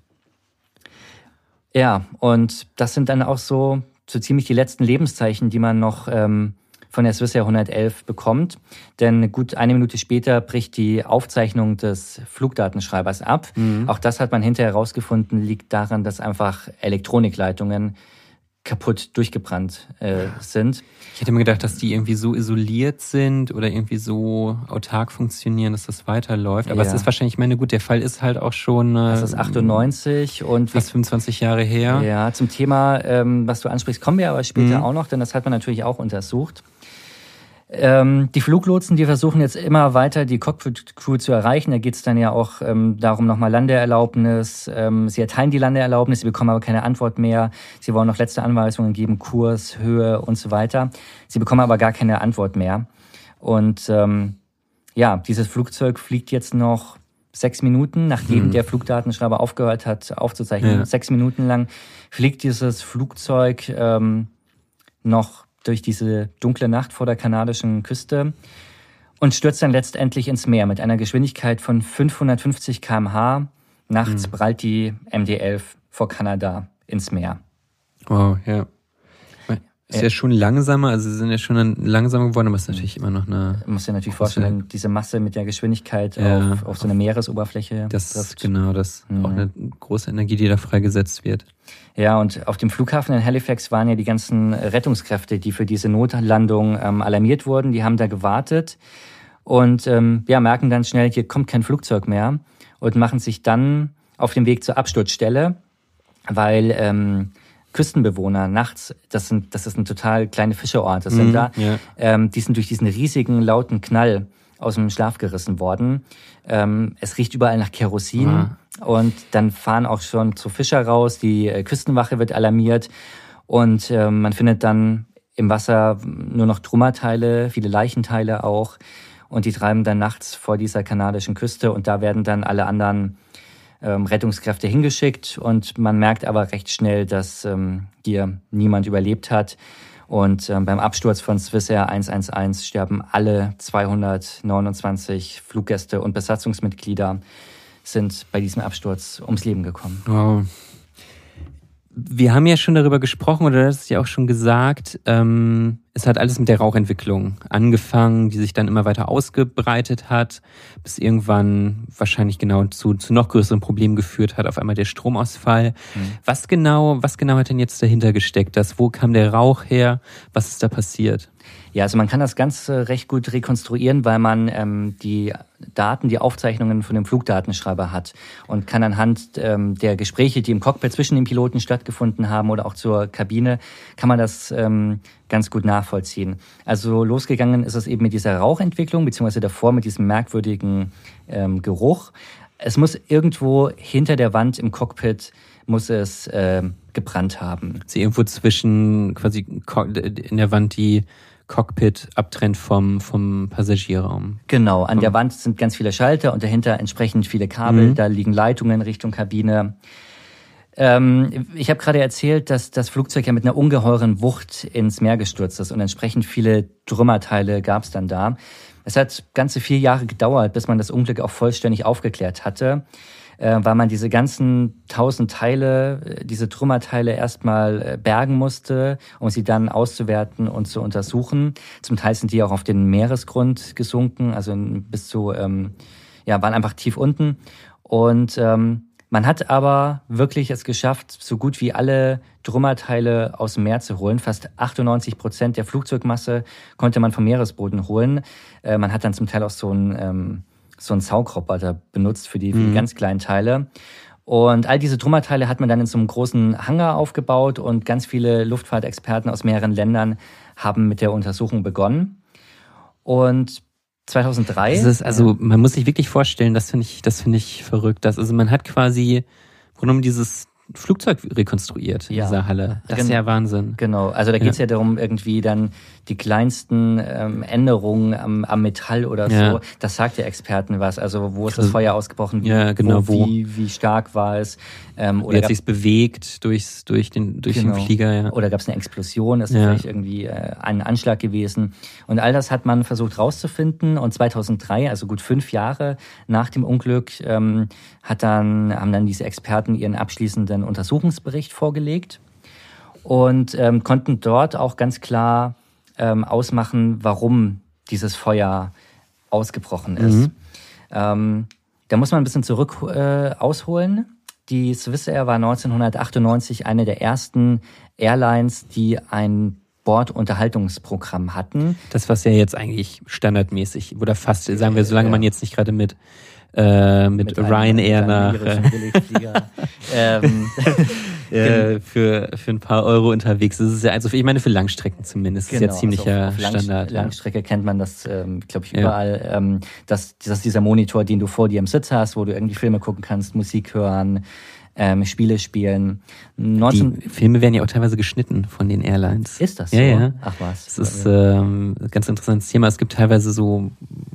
Ja, und das sind dann auch so, so ziemlich die letzten Lebenszeichen, die man noch ähm, von der Swissair 111 bekommt. Denn gut eine Minute später bricht die Aufzeichnung des Flugdatenschreibers ab. Mhm. Auch das hat man hinterher herausgefunden, liegt daran, dass einfach Elektronikleitungen kaputt durchgebrannt äh, sind. Ich hätte mir gedacht, dass die irgendwie so isoliert sind oder irgendwie so autark funktionieren, dass das weiterläuft. Aber ja. es ist wahrscheinlich, ich meine, gut, der Fall ist halt auch schon. Äh, das ist 98 und fast 25 Jahre her. Ja, zum Thema, ähm, was du ansprichst, kommen wir aber später mhm. auch noch, denn das hat man natürlich auch untersucht. Ähm, die Fluglotsen, die versuchen jetzt immer weiter die Cockpit-Crew zu erreichen. Da geht es dann ja auch ähm, darum, nochmal Landeerlaubnis. Ähm, sie erteilen die Landeerlaubnis, sie bekommen aber keine Antwort mehr. Sie wollen noch letzte Anweisungen geben, Kurs, Höhe und so weiter. Sie bekommen aber gar keine Antwort mehr. Und ähm, ja, dieses Flugzeug fliegt jetzt noch sechs Minuten, nachdem hm. der Flugdatenschreiber aufgehört hat aufzuzeichnen. Ja. Sechs Minuten lang fliegt dieses Flugzeug ähm, noch durch diese dunkle Nacht vor der kanadischen Küste und stürzt dann letztendlich ins Meer mit einer Geschwindigkeit von 550 km/h. Nachts mhm. prallt die MD-11 vor Kanada ins Meer. Wow, ja. Ist ja schon langsamer, also sie sind ja schon langsamer geworden, aber es ist natürlich immer noch eine. Man muss ja natürlich vorstellen, diese Masse mit der Geschwindigkeit ja, auf, auf so eine Meeresoberfläche. Das ist genau, das mhm. auch eine große Energie, die da freigesetzt wird. Ja, und auf dem Flughafen in Halifax waren ja die ganzen Rettungskräfte, die für diese Notlandung ähm, alarmiert wurden, die haben da gewartet und ähm, ja, merken dann schnell, hier kommt kein Flugzeug mehr und machen sich dann auf den Weg zur Absturzstelle, weil ähm, Küstenbewohner nachts, das sind, das ist ein total kleine Fischerort, das mhm, sind da, ja. ähm, die sind durch diesen riesigen lauten Knall aus dem Schlaf gerissen worden. Ähm, es riecht überall nach Kerosin ah. und dann fahren auch schon zu Fischer raus, die äh, Küstenwache wird alarmiert und äh, man findet dann im Wasser nur noch Trümmerteile, viele Leichenteile auch. Und die treiben dann nachts vor dieser kanadischen Küste und da werden dann alle anderen ähm, Rettungskräfte hingeschickt. Und man merkt aber recht schnell, dass ähm, hier niemand überlebt hat. Und ähm, beim Absturz von Swissair 111 sterben alle 229 Fluggäste und Besatzungsmitglieder sind bei diesem Absturz ums Leben gekommen. Wow wir haben ja schon darüber gesprochen oder das ist ja auch schon gesagt, ähm, es hat alles mit der Rauchentwicklung angefangen, die sich dann immer weiter ausgebreitet hat, bis irgendwann wahrscheinlich genau zu, zu noch größeren Problemen geführt hat, auf einmal der Stromausfall. Mhm. Was genau, was genau hat denn jetzt dahinter gesteckt? Das, wo kam der Rauch her? Was ist da passiert? Ja, also man kann das Ganze recht gut rekonstruieren, weil man ähm, die Daten, die Aufzeichnungen von dem Flugdatenschreiber hat und kann anhand ähm, der Gespräche, die im Cockpit zwischen den Piloten stattgefunden haben oder auch zur Kabine, kann man das ähm, ganz gut nachvollziehen. Also losgegangen ist es eben mit dieser Rauchentwicklung, beziehungsweise davor mit diesem merkwürdigen ähm, Geruch. Es muss irgendwo hinter der Wand im Cockpit muss es äh, gebrannt haben. Sie irgendwo zwischen quasi in der Wand die Cockpit abtrennt vom, vom Passagierraum. Genau, an der Wand sind ganz viele Schalter und dahinter entsprechend viele Kabel. Mhm. Da liegen Leitungen Richtung Kabine. Ähm, ich habe gerade erzählt, dass das Flugzeug ja mit einer ungeheuren Wucht ins Meer gestürzt ist und entsprechend viele Trümmerteile gab es dann da. Es hat ganze vier Jahre gedauert, bis man das Unglück auch vollständig aufgeklärt hatte äh, weil man diese ganzen tausend Teile, äh, diese Trümmerteile erstmal äh, bergen musste, um sie dann auszuwerten und zu untersuchen. Zum Teil sind die auch auf den Meeresgrund gesunken, also bis zu, ähm, ja, waren einfach tief unten. Und ähm, man hat aber wirklich es geschafft, so gut wie alle Trümmerteile aus dem Meer zu holen. Fast 98 Prozent der Flugzeugmasse konnte man vom Meeresboden holen. Äh, man hat dann zum Teil auch so ein ähm, so einen Saugroboter benutzt für die, für die mhm. ganz kleinen Teile. Und all diese Trümmerteile hat man dann in so einem großen Hangar aufgebaut und ganz viele Luftfahrtexperten aus mehreren Ländern haben mit der Untersuchung begonnen. Und 2003. Das ist also, man muss sich wirklich vorstellen, das finde ich, das finde ich verrückt. Dass, also man hat quasi, genommen dieses Flugzeug rekonstruiert in ja. dieser Halle. Das ist ja Wahnsinn. Genau, also da geht es ja. ja. darum, irgendwie dann die kleinsten ähm, Änderungen am, am Metall oder ja. so. Das sagt der Experten was. Also wo ist das Feuer ausgebrochen? Wie, ja, genau. Wo, wie, wie stark war es? Ähm, oder wie hat sich bewegt durchs, durch den, durch genau. den Flieger? Ja. Oder gab es eine Explosion? Ist vielleicht irgendwie äh, ein Anschlag gewesen? Und all das hat man versucht rauszufinden. Und 2003, also gut fünf Jahre nach dem Unglück, ähm, hat dann, haben dann diese Experten ihren abschließenden Untersuchungsbericht vorgelegt und ähm, konnten dort auch ganz klar ähm, ausmachen, warum dieses Feuer ausgebrochen ist. Mhm. Ähm, da muss man ein bisschen zurück äh, ausholen. Die Swissair war 1998 eine der ersten Airlines, die ein Bordunterhaltungsprogramm hatten. Das, was ja jetzt eigentlich standardmäßig oder fast, sagen wir, solange ja. man jetzt nicht gerade mit äh, mit, mit Ryanair nach äh, ähm, äh, für, für ein paar Euro unterwegs. Das ist ja also, ich meine für Langstrecken zumindest. Genau, ist ja genau, ziemlicher also Lang Standard. Langstrecke ja. kennt man das, ähm, glaube ich, überall. Ja. Ähm, dass, dass dieser Monitor, den du vor dir im Sitz hast, wo du irgendwie Filme gucken kannst, Musik hören, ähm, Spiele spielen. 19 die Filme werden ja auch teilweise geschnitten von den Airlines. Ist das so? Ja, ja. Ach was. Das ist ähm, ein ganz interessantes Thema. Es gibt teilweise so,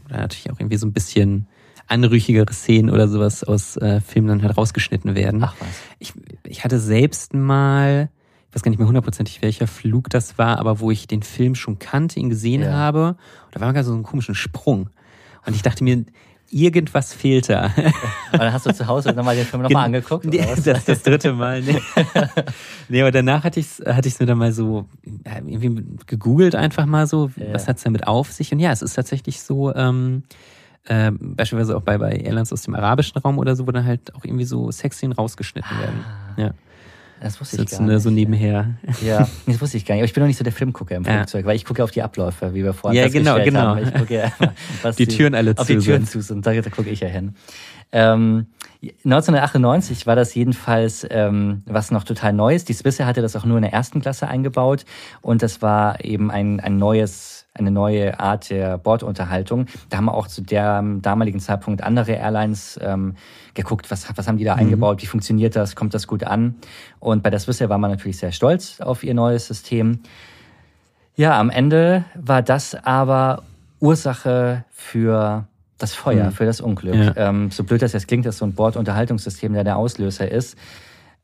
natürlich auch irgendwie so ein bisschen anrüchigere Szenen oder sowas aus äh, Filmen dann halt rausgeschnitten werden. Ach was. Ich, ich hatte selbst mal, ich weiß gar nicht mehr hundertprozentig, welcher Flug das war, aber wo ich den Film schon kannte, ihn gesehen ja. habe. Da war gar so ein komischen Sprung. Und ich dachte mir, irgendwas fehlt da. Und dann hast du zu Hause nochmal den Film nochmal angeguckt? Nee, das, das dritte Mal. Nee. nee, aber danach hatte ich es hatte ich's mir dann mal so irgendwie gegoogelt einfach mal so, ja. was hat's damit auf sich? Und ja, es ist tatsächlich so, ähm, äh, beispielsweise auch bei, bei Airlines aus dem arabischen Raum oder so, wo dann halt auch irgendwie so Sexszenen rausgeschnitten ah. werden. Ja. Das wusste ich gar nicht. so nebenher. Ja, das wusste ich gar nicht. Aber ich bin noch nicht so der Filmgucker im Flugzeug, ja. weil ich gucke auf die Abläufe, wie wir vorhin Ja, genau, genau. Haben. Ich gucke ja, was die, die Türen alle zu Auf die Türen zu sind. Da, da gucke ich ja hin. Ähm, 1998 war das jedenfalls ähm, was noch total Neues. Die Swissair hatte das auch nur in der ersten Klasse eingebaut und das war eben ein, ein neues eine neue Art der Bordunterhaltung. Da haben wir auch zu dem damaligen Zeitpunkt andere Airlines ähm, geguckt, was, was haben die da mhm. eingebaut, wie funktioniert das, kommt das gut an. Und bei der Swissair war man natürlich sehr stolz auf ihr neues System. Ja, am Ende war das aber Ursache für das Feuer, mhm. für das Unglück. Ja. Ähm, so blöd das jetzt klingt, dass so ein Bordunterhaltungssystem der der Auslöser ist.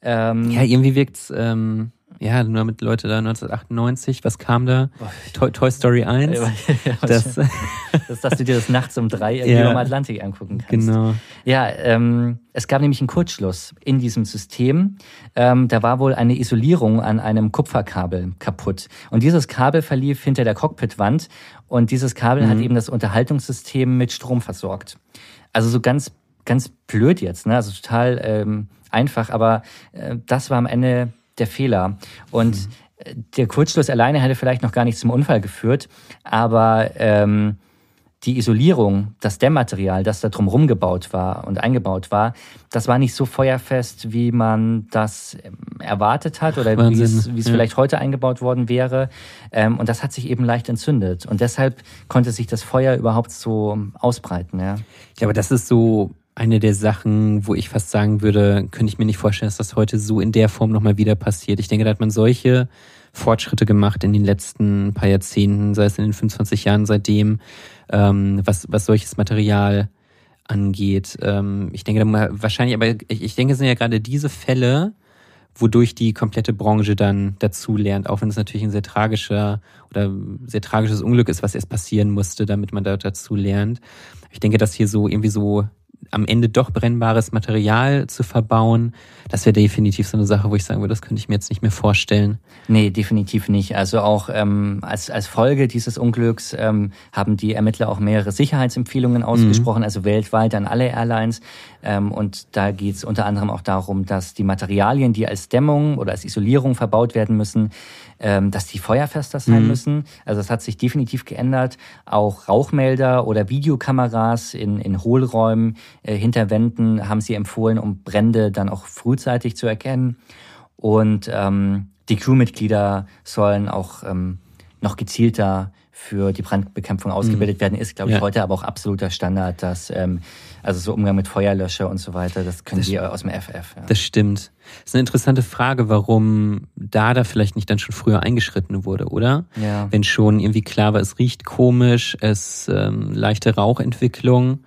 Ähm, ja, irgendwie wirkt's ähm, ja, nur mit Leute da 1998, was kam da? Toy, Toy Story 1. das, das, dass du dir das nachts um drei irgendwie ja, am Atlantik angucken kannst. Genau. Ja, ähm, es gab nämlich einen Kurzschluss in diesem System. Ähm, da war wohl eine Isolierung an einem Kupferkabel kaputt. Und dieses Kabel verlief hinter der Cockpitwand und dieses Kabel mhm. hat eben das Unterhaltungssystem mit Strom versorgt. Also so ganz, ganz blöd jetzt, ne? Also total ähm, einfach, aber äh, das war am Ende der Fehler. Und mhm. der Kurzschluss alleine hätte vielleicht noch gar nicht zum Unfall geführt, aber ähm, die Isolierung, das Dämmmaterial, das da drumherum gebaut war und eingebaut war, das war nicht so feuerfest, wie man das ähm, erwartet hat oder wie es, wie es ja. vielleicht heute eingebaut worden wäre. Ähm, und das hat sich eben leicht entzündet. Und deshalb konnte sich das Feuer überhaupt so ausbreiten. Ja, ja aber das ist so eine der Sachen, wo ich fast sagen würde, könnte ich mir nicht vorstellen, dass das heute so in der Form nochmal wieder passiert. Ich denke, da hat man solche Fortschritte gemacht in den letzten paar Jahrzehnten, sei es in den 25 Jahren seitdem, ähm, was, was solches Material angeht. Ähm, ich denke, da wahrscheinlich, aber ich, ich denke, es sind ja gerade diese Fälle, wodurch die komplette Branche dann dazu lernt, auch wenn es natürlich ein sehr tragischer oder sehr tragisches Unglück ist, was erst passieren musste, damit man da dazu lernt. Ich denke, dass hier so irgendwie so am Ende doch brennbares Material zu verbauen, das wäre definitiv so eine Sache, wo ich sagen würde, das könnte ich mir jetzt nicht mehr vorstellen. Nee, definitiv nicht. Also auch ähm, als, als Folge dieses Unglücks ähm, haben die Ermittler auch mehrere Sicherheitsempfehlungen ausgesprochen, mhm. also weltweit an alle Airlines. Ähm, und da geht es unter anderem auch darum, dass die Materialien, die als Dämmung oder als Isolierung verbaut werden müssen, ähm, dass die feuerfester sein mhm. müssen. Also das hat sich definitiv geändert. Auch Rauchmelder oder Videokameras in, in Hohlräumen äh, hinter Wänden haben sie empfohlen, um Brände dann auch frühzeitig zu erkennen. Und ähm, die Crewmitglieder sollen auch ähm, noch gezielter für die Brandbekämpfung ausgebildet mhm. werden, ist, glaube ich, ja. heute aber auch absoluter Standard, dass ähm, also so Umgang mit Feuerlöscher und so weiter, das können das, die aus dem FF. Ja. Das stimmt. Das ist eine interessante Frage, warum da da vielleicht nicht dann schon früher eingeschritten wurde, oder? Ja. Wenn schon irgendwie klar war, es riecht komisch, es ähm, leichte Rauchentwicklung.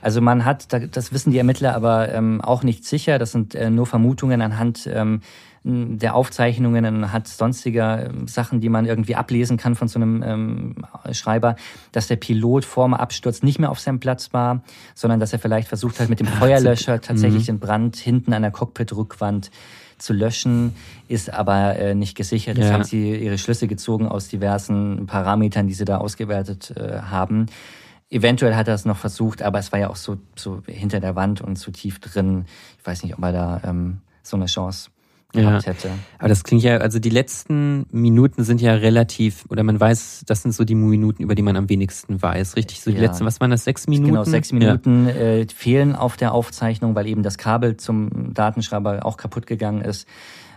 Also man hat, das wissen die Ermittler aber ähm, auch nicht sicher, das sind äh, nur Vermutungen anhand ähm, der Aufzeichnungen anhand sonstiger ähm, Sachen, die man irgendwie ablesen kann von so einem ähm, Schreiber, dass der Pilot vor dem Absturz nicht mehr auf seinem Platz war, sondern dass er vielleicht versucht hat, mit dem Feuerlöscher tatsächlich mhm. den Brand hinten an der Cockpit-Rückwand zu löschen, ist aber äh, nicht gesichert. Jetzt ja. haben sie ihre Schlüsse gezogen aus diversen Parametern, die sie da ausgewertet äh, haben. Eventuell hat er es noch versucht, aber es war ja auch so, so hinter der Wand und zu tief drin. Ich weiß nicht, ob er da ähm, so eine Chance gehabt ja. hätte. Aber das klingt ja, also die letzten Minuten sind ja relativ, oder man weiß, das sind so die Minuten, über die man am wenigsten weiß, richtig? So die ja. letzten, was waren das, sechs Minuten? Genau, sechs Minuten ja. äh, fehlen auf der Aufzeichnung, weil eben das Kabel zum Datenschreiber auch kaputt gegangen ist.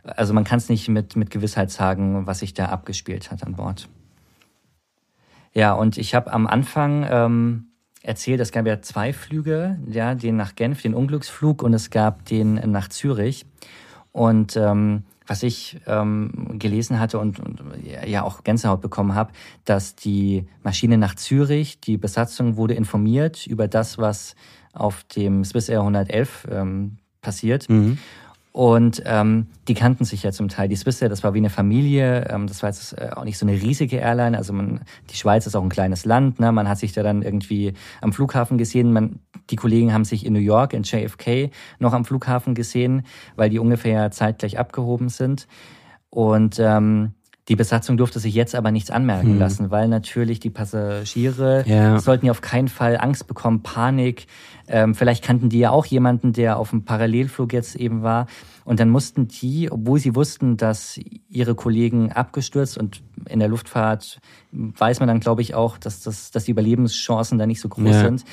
Also man kann es nicht mit, mit Gewissheit sagen, was sich da abgespielt hat an Bord. Ja, und ich habe am Anfang ähm, erzählt, es gab ja zwei Flüge, ja, den nach Genf, den Unglücksflug und es gab den nach Zürich. Und ähm, was ich ähm, gelesen hatte und, und ja auch Gänsehaut bekommen habe, dass die Maschine nach Zürich, die Besatzung wurde informiert über das, was auf dem Swiss Air 111 ähm, passiert. Mhm. Und ähm, die kannten sich ja zum Teil. Die Swissair, das war wie eine Familie. Ähm, das war jetzt äh, auch nicht so eine riesige Airline. Also man, die Schweiz ist auch ein kleines Land. Ne? Man hat sich da dann irgendwie am Flughafen gesehen. Man, die Kollegen haben sich in New York, in JFK, noch am Flughafen gesehen, weil die ungefähr zeitgleich abgehoben sind. Und ähm, die Besatzung durfte sich jetzt aber nichts anmerken hm. lassen, weil natürlich die Passagiere ja. sollten ja auf keinen Fall Angst bekommen, Panik. Ähm, vielleicht kannten die ja auch jemanden, der auf dem Parallelflug jetzt eben war. Und dann mussten die, obwohl sie wussten, dass ihre Kollegen abgestürzt und in der Luftfahrt weiß man dann, glaube ich, auch, dass, das, dass die Überlebenschancen da nicht so groß ja. sind,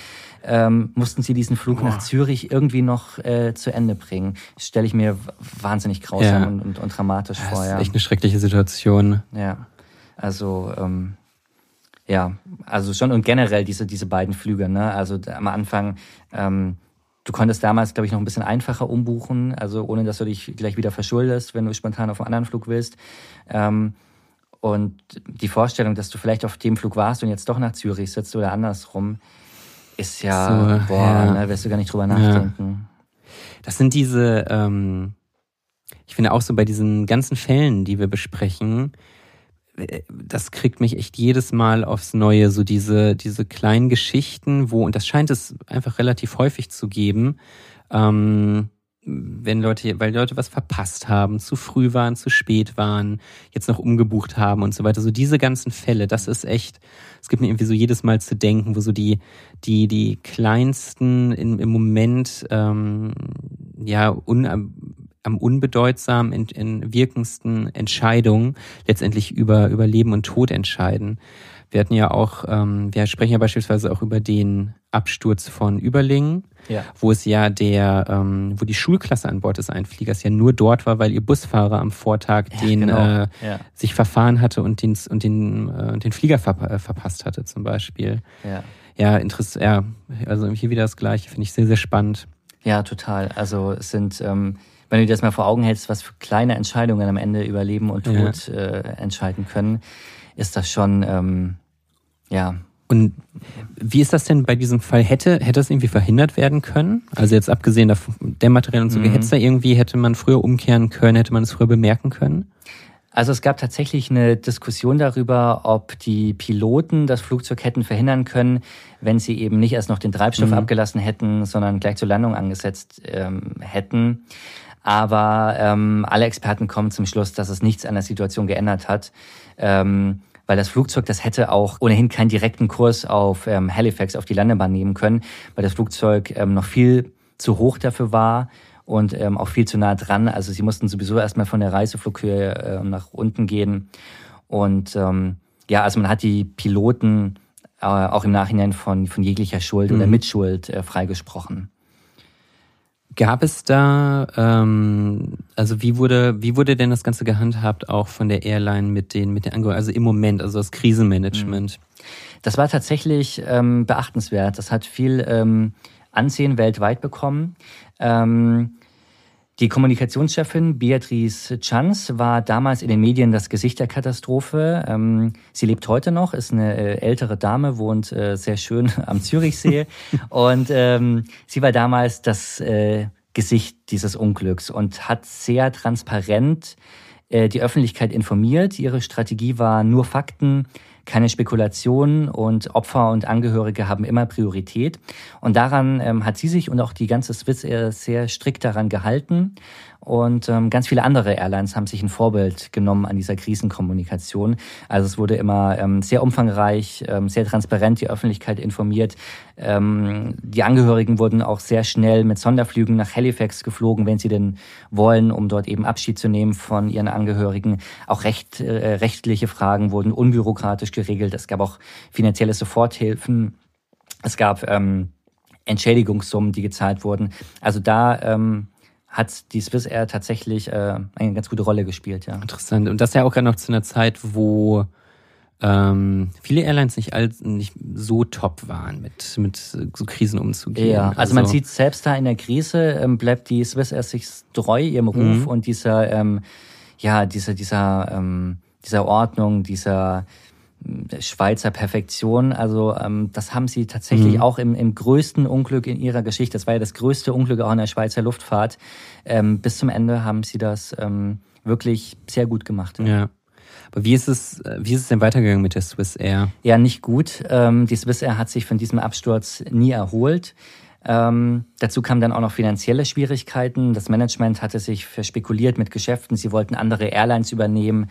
ähm, mussten sie diesen Flug Boah. nach Zürich irgendwie noch äh, zu Ende bringen. Stelle ich mir wahnsinnig grausam ja. und, und, und, dramatisch das vor. Das ist echt eine schreckliche Situation. Ja, also ähm, ja, also schon und generell diese diese beiden Flüge. Ne? Also am Anfang ähm, Du konntest damals, glaube ich, noch ein bisschen einfacher umbuchen, also ohne dass du dich gleich wieder verschuldest, wenn du spontan auf einen anderen Flug willst. Ähm, Und die Vorstellung, dass du vielleicht auf dem Flug warst und jetzt doch nach Zürich sitzt oder andersrum, ist ja, so, boah, ja. Ne, wirst du gar nicht drüber nachdenken. Ja. Das sind diese, ähm, ich finde auch so bei diesen ganzen Fällen, die wir besprechen, das kriegt mich echt jedes Mal aufs Neue, so diese, diese kleinen Geschichten, wo, und das scheint es einfach relativ häufig zu geben, ähm, wenn Leute, weil Leute was verpasst haben, zu früh waren, zu spät waren, jetzt noch umgebucht haben und so weiter. So diese ganzen Fälle, das ist echt, es gibt mir irgendwie so jedes Mal zu denken, wo so die, die, die kleinsten in, im Moment, ähm, ja, un, am unbedeutsamen, in, in wirkendsten Entscheidungen letztendlich über, über Leben und Tod entscheiden. Wir hatten ja auch, ähm, wir sprechen ja beispielsweise auch über den Absturz von Überlingen, ja. wo es ja der, ähm, wo die Schulklasse an Bord des Einfliegers ja nur dort war, weil ihr Busfahrer am Vortag ja, den genau. äh, ja. sich verfahren hatte und den und den äh, den Flieger ver äh, verpasst hatte zum Beispiel. Ja, ja, interessant. Ja, also hier wieder das Gleiche, finde ich sehr sehr spannend. Ja, total. Also es sind ähm, wenn du dir das mal vor Augen hältst, was für kleine Entscheidungen am Ende über Leben und Tod ja. äh, entscheiden können, ist das schon, ähm, ja. Und wie ist das denn bei diesem Fall? Hätte, hätte das irgendwie verhindert werden können? Also jetzt abgesehen der Material und so, mhm. hätte es da irgendwie, hätte man früher umkehren können, hätte man es früher bemerken können? Also es gab tatsächlich eine Diskussion darüber, ob die Piloten das Flugzeug hätten verhindern können, wenn sie eben nicht erst noch den Treibstoff mhm. abgelassen hätten, sondern gleich zur Landung angesetzt ähm, hätten. Aber ähm, alle Experten kommen zum Schluss, dass es nichts an der Situation geändert hat. Ähm, weil das Flugzeug, das hätte auch ohnehin keinen direkten Kurs auf ähm, Halifax, auf die Landebahn nehmen können, weil das Flugzeug ähm, noch viel zu hoch dafür war und ähm, auch viel zu nah dran. Also sie mussten sowieso erstmal von der Reiseflughöhe äh, nach unten gehen. Und ähm, ja, also man hat die Piloten äh, auch im Nachhinein von, von jeglicher Schuld mhm. oder Mitschuld äh, freigesprochen. Gab es da, ähm, also wie wurde, wie wurde denn das Ganze gehandhabt auch von der Airline mit den, mit den Angehörigen, also im Moment, also das Krisenmanagement? Das war tatsächlich ähm, beachtenswert. Das hat viel ähm, Ansehen weltweit bekommen. Ähm, die Kommunikationschefin Beatrice Chanz war damals in den Medien das Gesicht der Katastrophe. Ähm, sie lebt heute noch, ist eine äh, ältere Dame, wohnt äh, sehr schön am Zürichsee. und ähm, sie war damals das äh, Gesicht dieses Unglücks und hat sehr transparent die Öffentlichkeit informiert. Ihre Strategie war nur Fakten, keine Spekulation und Opfer und Angehörige haben immer Priorität. Und daran ähm, hat sie sich und auch die ganze Swiss Air sehr strikt daran gehalten. Und ähm, ganz viele andere Airlines haben sich ein Vorbild genommen an dieser Krisenkommunikation. Also es wurde immer ähm, sehr umfangreich, ähm, sehr transparent die Öffentlichkeit informiert. Ähm, die Angehörigen wurden auch sehr schnell mit Sonderflügen nach Halifax geflogen, wenn sie denn wollen, um dort eben Abschied zu nehmen von ihren Angehörigen. Auch recht, äh, rechtliche Fragen wurden unbürokratisch geregelt. Es gab auch finanzielle Soforthilfen. Es gab ähm, Entschädigungssummen, die gezahlt wurden. Also da ähm, hat die Swiss Air tatsächlich äh, eine ganz gute Rolle gespielt, ja. Interessant. Und das ja auch gerade noch zu einer Zeit, wo ähm, viele Airlines nicht, all, nicht so top waren, mit, mit so Krisen umzugehen. Ja, also, also man sieht selbst da in der Krise ähm, bleibt die Swiss Air sich treu ihrem Ruf mhm. und dieser, ähm, ja, dieser, dieser, ähm, dieser Ordnung, dieser Schweizer Perfektion. Also ähm, das haben sie tatsächlich mhm. auch im, im größten Unglück in ihrer Geschichte. Das war ja das größte Unglück auch in der Schweizer Luftfahrt. Ähm, bis zum Ende haben sie das ähm, wirklich sehr gut gemacht. Ja. Aber wie ist es, wie ist es denn weitergegangen mit der Swiss Air? Ja, nicht gut. Ähm, die Swiss Air hat sich von diesem Absturz nie erholt. Ähm, dazu kamen dann auch noch finanzielle Schwierigkeiten. Das Management hatte sich verspekuliert mit Geschäften. Sie wollten andere Airlines übernehmen.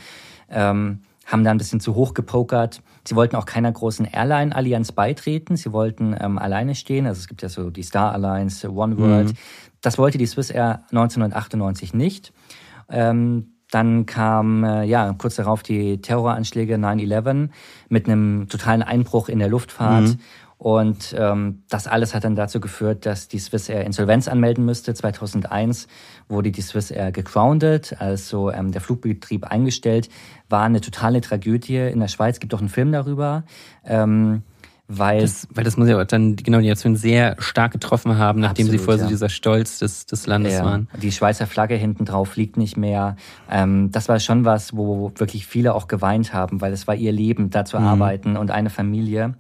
Ähm, haben da ein bisschen zu hoch gepokert. Sie wollten auch keiner großen Airline-Allianz beitreten. Sie wollten ähm, alleine stehen. Also es gibt ja so die Star Alliance, One World. Mhm. Das wollte die Swiss Air 1998 nicht. Ähm, dann kam äh, ja kurz darauf die Terroranschläge 9/11 mit einem totalen Einbruch in der Luftfahrt. Mhm. Und ähm, das alles hat dann dazu geführt, dass die Swiss Air Insolvenz anmelden müsste. 2001 wurde die Swiss Air gegroundet, also ähm, der Flugbetrieb eingestellt. War eine totale Tragödie in der Schweiz. Gibt auch einen Film darüber. Ähm, Weil das, weil das muss ja dann genau die Nation sehr stark getroffen haben, nachdem Absolut, sie vorher ja. so dieser Stolz des, des Landes Ja, waren. die Schweizer Flagge hinten drauf liegt nicht mehr. Ähm, das war schon was, wo wirklich viele auch geweint haben, weil es war ihr Leben, da zu arbeiten und eine Familie.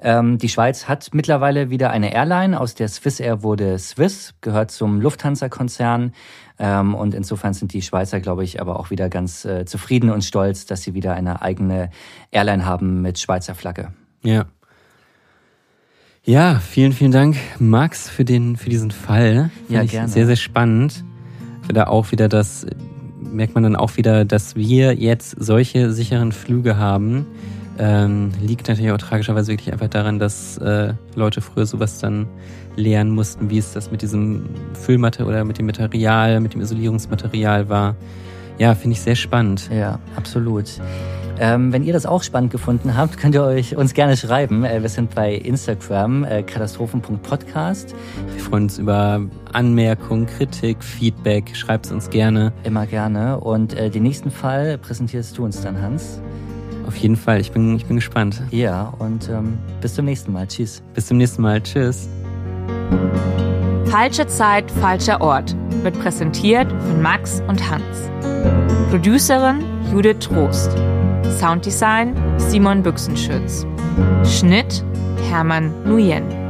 Ähm, die Schweiz hat mittlerweile wieder eine Airline. Aus der Swissair wurde Swiss, gehört zum Lufthansa-Konzern. Ähm, und insofern sind die Schweizer, glaube ich, aber auch wieder ganz äh, zufrieden und stolz, dass sie wieder eine eigene Airline haben mit Schweizer Flagge. Ja. Ja, vielen, vielen Dank, Max, für den, für diesen Fall. Fand Ja, gerne. Sehr, sehr spannend. Da auch wieder das, merkt man dann auch wieder, dass wir jetzt solche sicheren Flüge haben. Ähm, liegt natürlich auch tragischerweise wirklich einfach daran, dass äh, Leute früher sowas dann lernen mussten, wie es das mit diesem Füllmaterial oder mit dem Material, mit dem Isolierungsmaterial war. Ja, finde ich sehr spannend. Ja, absolut. Ähm, wenn ihr das auch spannend gefunden habt, könnt ihr euch uns gerne schreiben. Äh, wir sind bei Instagram, äh, katastrophen.podcast. Wir freuen uns über Anmerkungen, Kritik, Feedback. Schreibt es uns gerne. Immer gerne. Und äh, den nächsten Fall präsentierst du uns dann, Hans. Auf jeden Fall. Ich bin, ich bin gespannt. Ja, und ähm, bis zum nächsten Mal. Tschüss. Bis zum nächsten Mal. Tschüss. Falsche Zeit, falscher Ort wird präsentiert von Max und Hans. Producerin Judith Trost. Sounddesign Simon Büchsenschütz. Schnitt Hermann Nuyen.